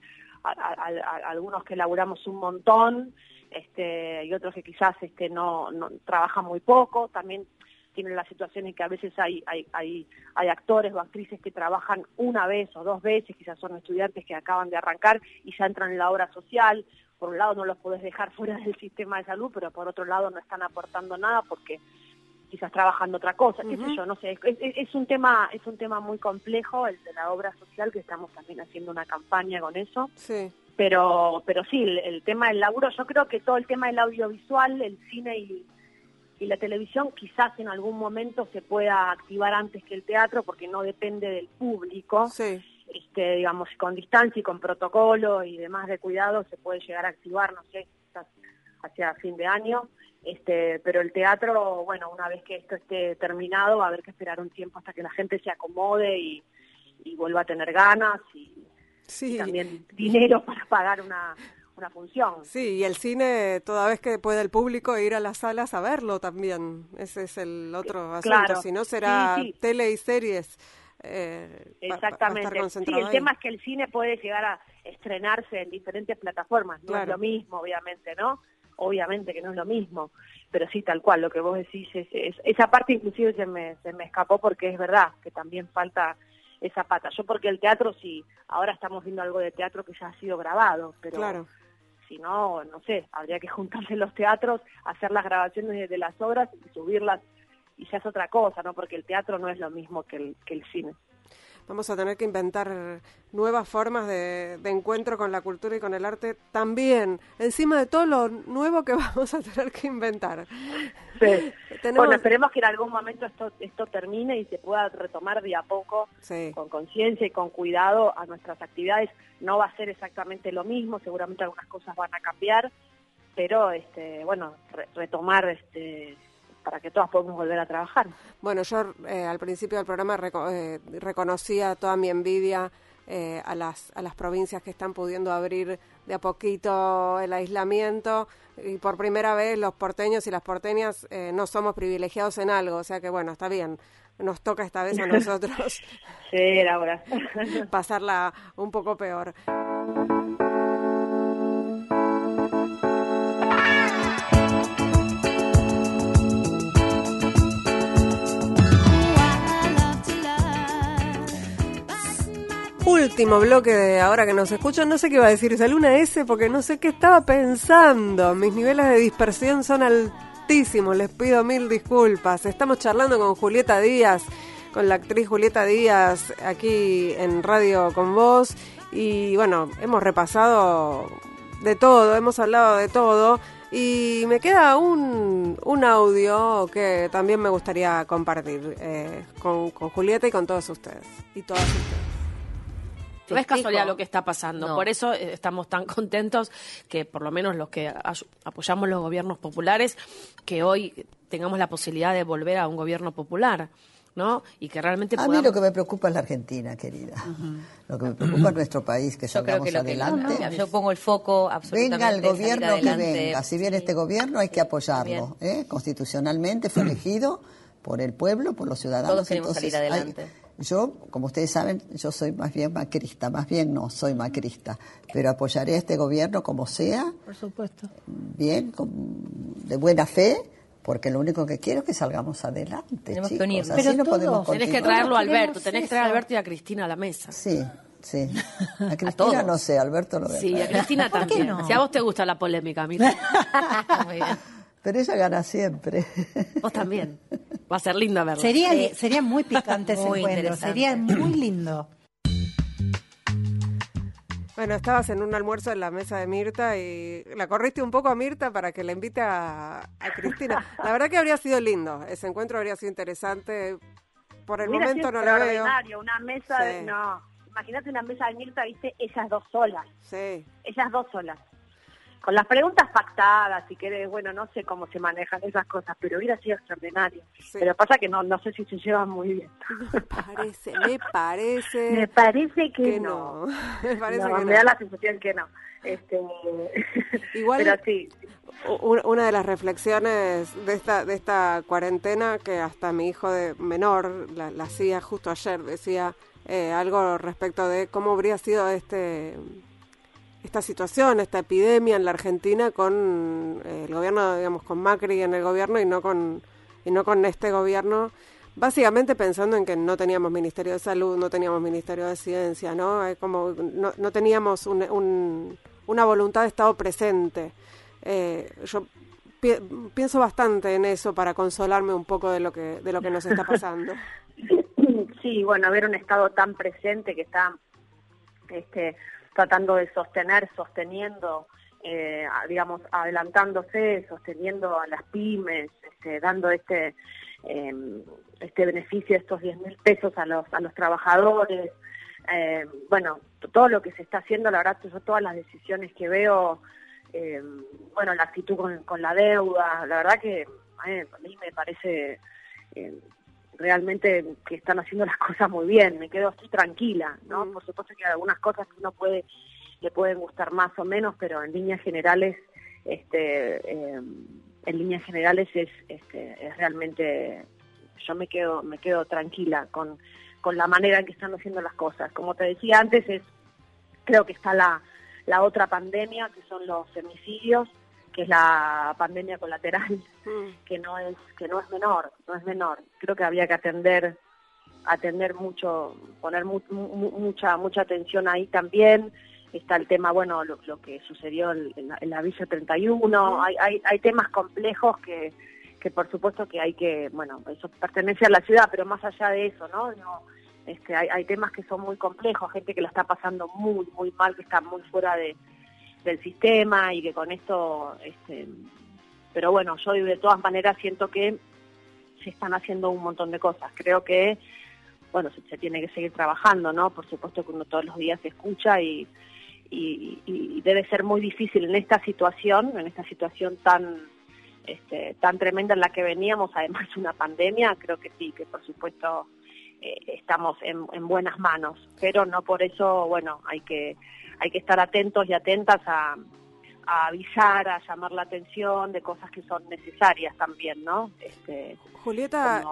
algunos que elaboramos un montón este, y otros que quizás este, no, no trabajan muy poco. También tienen la situación en que a veces hay, hay, hay, hay actores o actrices que trabajan una vez o dos veces, quizás son estudiantes que acaban de arrancar y ya entran en la obra social. Por un lado no los podés dejar fuera del sistema de salud, pero por otro lado no están aportando nada porque quizás trabajando otra cosa, qué sé yo, no sé, es, un tema, es un tema muy complejo el de la obra social que estamos también haciendo una campaña con eso. Sí. Pero, pero sí, el, el tema del laburo, yo creo que todo el tema del audiovisual, el cine y, y la televisión quizás en algún momento se pueda activar antes que el teatro porque no depende del público. Sí. Este, digamos, con distancia y con protocolo y demás de cuidado se puede llegar a activar, no sé, quizás hacia fin de año. Este, pero el teatro, bueno, una vez que esto esté terminado, va a haber que esperar un tiempo hasta que la gente se acomode y, vuelva a tener ganas y, y también dinero para pagar una, una función. Sí, y el cine, toda vez que puede el público ir a las salas a verlo también. Ese es el otro asunto. Si no, será tele y series. Eh, Exactamente. sí, el tema es que el cine puede llegar a estrenarse en diferentes plataformas. No es lo mismo, obviamente, ¿no? Obviamente que no es lo mismo. Pero sí, tal cual, lo que vos decís, es, esa parte inclusive se me, se me escapó porque es verdad que también falta esa pata. Yo porque el teatro sí, ahora estamos viendo algo de teatro que ya ha sido grabado, pero claro si no, no sé, habría que juntarse los teatros, hacer las grabaciones de las obras y subirlas y ya es otra cosa, ¿no? Porque el teatro no es lo mismo que el, que el cine. Vamos a tener que inventar nuevas formas de, encuentro con la cultura y con el arte también, encima de todo lo nuevo que vamos a tener que inventar. Sí. Bueno, esperemos que en algún momento esto, esto termine y se pueda retomar de a poco, con conciencia y con cuidado a nuestras actividades. No va a ser exactamente lo mismo, seguramente algunas cosas van a cambiar, pero este, bueno, retomar este para que todas podamos volver a trabajar. Bueno, yo eh, al principio del programa eh, reconocía toda mi envidia eh, a, las, a las provincias que están pudiendo abrir de a poquito el aislamiento y por primera vez los porteños y las porteñas no somos privilegiados en algo, o sea que bueno, está bien, nos toca esta vez a nosotros sí, Laura. pasarla un poco peor. Último bloque de ahora que nos escuchan, no sé qué iba a decir, salió una S porque no sé qué estaba pensando. Mis niveles de dispersión son altísimos, les pido mil disculpas. Estamos charlando con Julieta Díaz, con la actriz Julieta Díaz aquí en Radio con Vos. Y bueno, hemos repasado de todo, hemos hablado de todo. Y me queda un, un audio que también me gustaría compartir eh, con, con Julieta y con todos ustedes. Y todas ustedes. No es casualidad lo que está pasando. Por eso eh, estamos tan contentos que por lo menos los que apoyamos los gobiernos populares, que hoy tengamos la posibilidad de volver a un gobierno popular. ¿no? Y que realmente A mí lo que me preocupa es la Argentina, querida. Lo que me preocupa es nuestro país, que salgamos adelante. yo pongo el foco absolutamente Venga el gobierno que venga. Si viene este gobierno hay que apoyarlo. ¿eh? Constitucionalmente fue elegido por el pueblo, por los ciudadanos. Todos queremos salir adelante. Yo, como ustedes saben, yo soy más bien macrista, más bien no soy macrista, pero apoyaré a este gobierno como sea. Por supuesto. Bien, de buena fe, porque lo único que quiero es que salgamos adelante. Tenemos que unirnos. Pero no podemos Tenés que traerlo a Alberto, tenés que traer a Alberto y a Cristina a la mesa. Sí, sí. A Cristina no sé, Alberto lo veo. Sí, a Cristina también. No? Si a vos te gusta la polémica, mira. Muy bien. Pero ella gana siempre. Vos también. Va a ser lindo verlo. Sería, sería muy picante ese encuentro, sería muy lindo. Bueno, estabas en un almuerzo en la mesa de Mirta y la corriste un poco a Mirta para que le invite a, Cristina. La verdad que habría sido lindo, ese encuentro habría sido interesante. Por el momento no lo veo. Una mesa de, no, imagínate una mesa de Mirta, viste, esas dos solas. Sí. Esas dos solas con las preguntas pactadas, si querés, bueno, no sé cómo se manejan esas cosas, pero hubiera sido extraordinario. Pero pasa que no no sé si se llevan muy bien. Me parece, me parece. Me parece que, no. Me parece que me da la sensación que no. Este, Igual, pero sí. Una de las reflexiones de esta, de esta cuarentena, que hasta mi hijo de menor la, hacía justo ayer, decía eh, algo respecto de cómo habría sido este esta situación, esta epidemia en la Argentina con eh, el gobierno, digamos, con Macri en el gobierno y no con y no con este gobierno, básicamente pensando en que no teníamos Ministerio de Salud, no teníamos Ministerio de Ciencia, ¿no? como no, no teníamos un, una voluntad de Estado presente. Eh, yo pienso bastante en eso para consolarme un poco de lo que de lo que nos está pasando. Sí, bueno, haber un Estado tan presente que está este tratando de sostener, sosteniendo, eh, digamos, adelantándose, sosteniendo a las pymes, este, dando este eh, este beneficio estos 10 mil pesos a los, a los trabajadores. Eh, bueno, todo lo que se está haciendo, la verdad, todas las decisiones que veo, bueno, la actitud con, con, la deuda, la verdad que a mí me parece realmente que están haciendo las cosas muy bien, me quedo así tranquila, ¿no? Por supuesto que hay algunas cosas que uno puede, le pueden gustar más o menos, pero en líneas generales, este, eh, en líneas generales es, este, es realmente, yo me quedo, me quedo tranquila con, con la manera en que están haciendo las cosas. Como te decía antes, es, creo que está la, la otra pandemia, que son los femicidios, que es la pandemia colateral, mm. que no es que no es menor, no es menor. Creo que había que atender atender mucho, poner mucha mucha atención ahí también. Está el tema, bueno, lo, que sucedió en, la, Villa 31. Hay, hay, hay temas complejos que, que por supuesto que hay que, bueno, eso pertenece a la ciudad, pero más allá de eso, ¿no? no Este, hay, hay temas que son muy complejos, gente que la está pasando muy, muy mal, que está muy fuera de, del sistema y que con esto, este, pero bueno, yo de todas maneras siento que se están haciendo un montón de cosas. Creo que, bueno, se, tiene que seguir trabajando, ¿no? Por supuesto que uno todos los días se escucha y, y, debe ser muy difícil en esta situación, en esta situación tan este, tan tremenda en la que veníamos, además de una pandemia, creo que sí, que por supuesto eh, estamos en, en, buenas manos, pero no por eso, bueno, hay que hay que estar atentos y atentas a, avisar, a llamar la atención de cosas que son necesarias también, ¿no? Este, Julieta,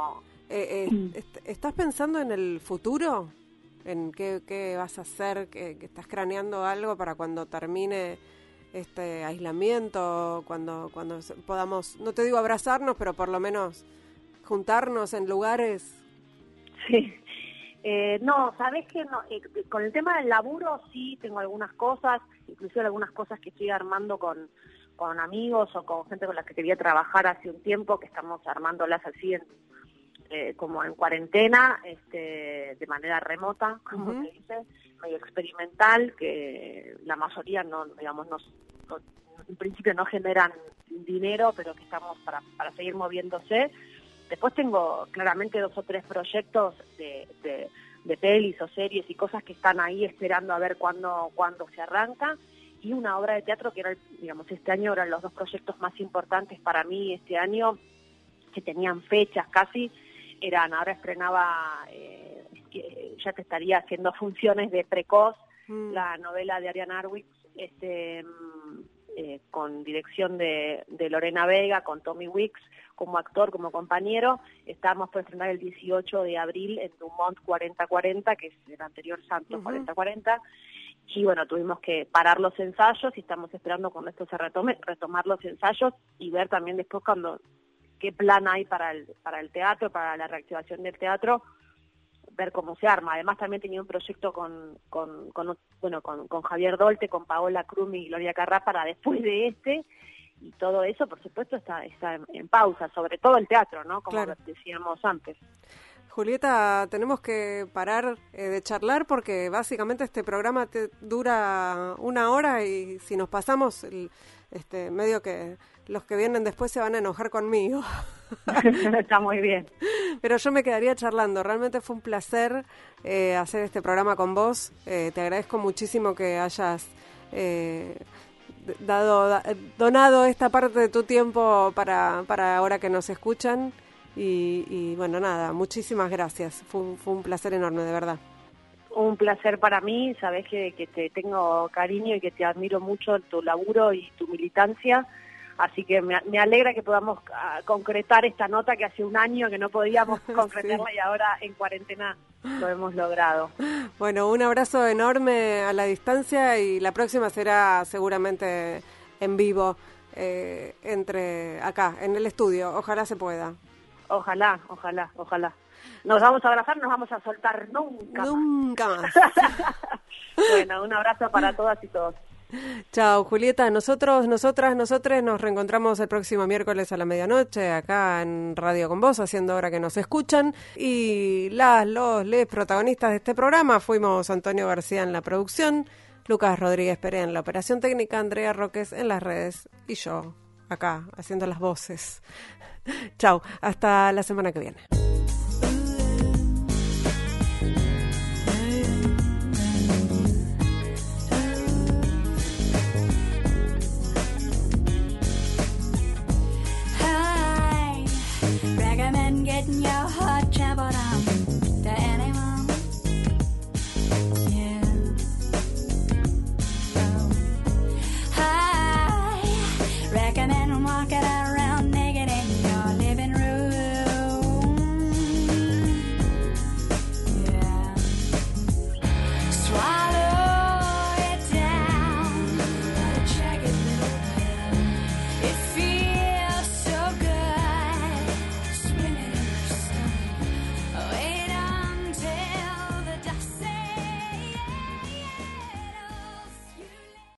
eh, eh, ¿estás pensando en el futuro? ¿En qué, vas a hacer? ¿Que, estás craneando algo para cuando termine este aislamiento? Cuando, cuando podamos, no te digo abrazarnos, pero por lo menos juntarnos en lugares. Sí, eh, no, sabes que no, eh, con el tema del laburo sí tengo algunas cosas, inclusive algunas cosas que estoy armando con, con amigos o con gente con la que quería trabajar hace un tiempo, que estamos armándolas así en, eh, como en cuarentena, este, de manera remota, como se dice, medio experimental, que la mayoría no, digamos, no, en principio no generan dinero, pero que estamos para, para seguir moviéndose Después tengo claramente dos o tres proyectos de, de, pelis o series y cosas que están ahí esperando a ver cuándo, cuándo se arranca. Y una obra de teatro que era, digamos, este año eran los dos proyectos más importantes para mí este año, que tenían fechas casi, eran, ahora estrenaba, eh, ya que estaría haciendo funciones de Precoz, mm. la novela de Ariane Arwitz, este, eh, con dirección de, de Lorena Vega, con Tommy Wicks, como actor, como compañero. Estábamos por estrenar el 18 de abril en Dumont 4040, que es el anterior Santos 4040. Y bueno, tuvimos que parar los ensayos y estamos esperando cuando esto se retome, retomar los ensayos y ver también después cuando qué plan hay para el, para el teatro, para la reactivación del teatro, ver cómo se arma. Además también tenía un proyecto con, con, bueno, con, con Javier Dolte, con Paola Crumi y Gloria Carrá para después de este, y todo eso, por supuesto, está, está en, pausa, sobre todo el teatro, ¿no? Como decíamos antes. Julieta, tenemos que parar eh, de charlar porque básicamente este programa te dura una hora y si nos pasamos, este medio que los que vienen después se van a enojar conmigo. Está muy bien. Pero yo me quedaría charlando. Realmente fue un placer eh, hacer este programa con vos. Eh, te agradezco muchísimo que hayas dado, donado esta parte de tu tiempo para, para ahora que nos escuchan. Y, bueno, nada, muchísimas gracias. Fue, fue un placer enorme, de verdad. Un placer para mí, sabes que, que te tengo cariño y que te admiro mucho tu laburo y tu militancia. Así que me, me alegra que podamos ah, concretar esta nota que hace un año que no podíamos concretarla y ahora en cuarentena lo hemos logrado. Bueno, un abrazo enorme a la distancia y la próxima será seguramente en vivo eh, entre acá, en el estudio. Ojalá se pueda. Ojalá, ojalá, ojalá. Nos vamos a abrazar, nos vamos a soltar nunca. Nunca más. bueno, un abrazo para todas y todos. Chao, Julieta. Nosotros, nosotras, nosotros nos reencontramos el próximo miércoles a la medianoche acá en Radio con Vos, haciendo hora que nos escuchan. Y las, los, les protagonistas de este programa fuimos Antonio García en la producción, Lucas Rodríguez Pérez en la operación técnica, Andrea Roques en las redes y yo acá haciendo las voces. Chao, hasta la semana que viene. nhau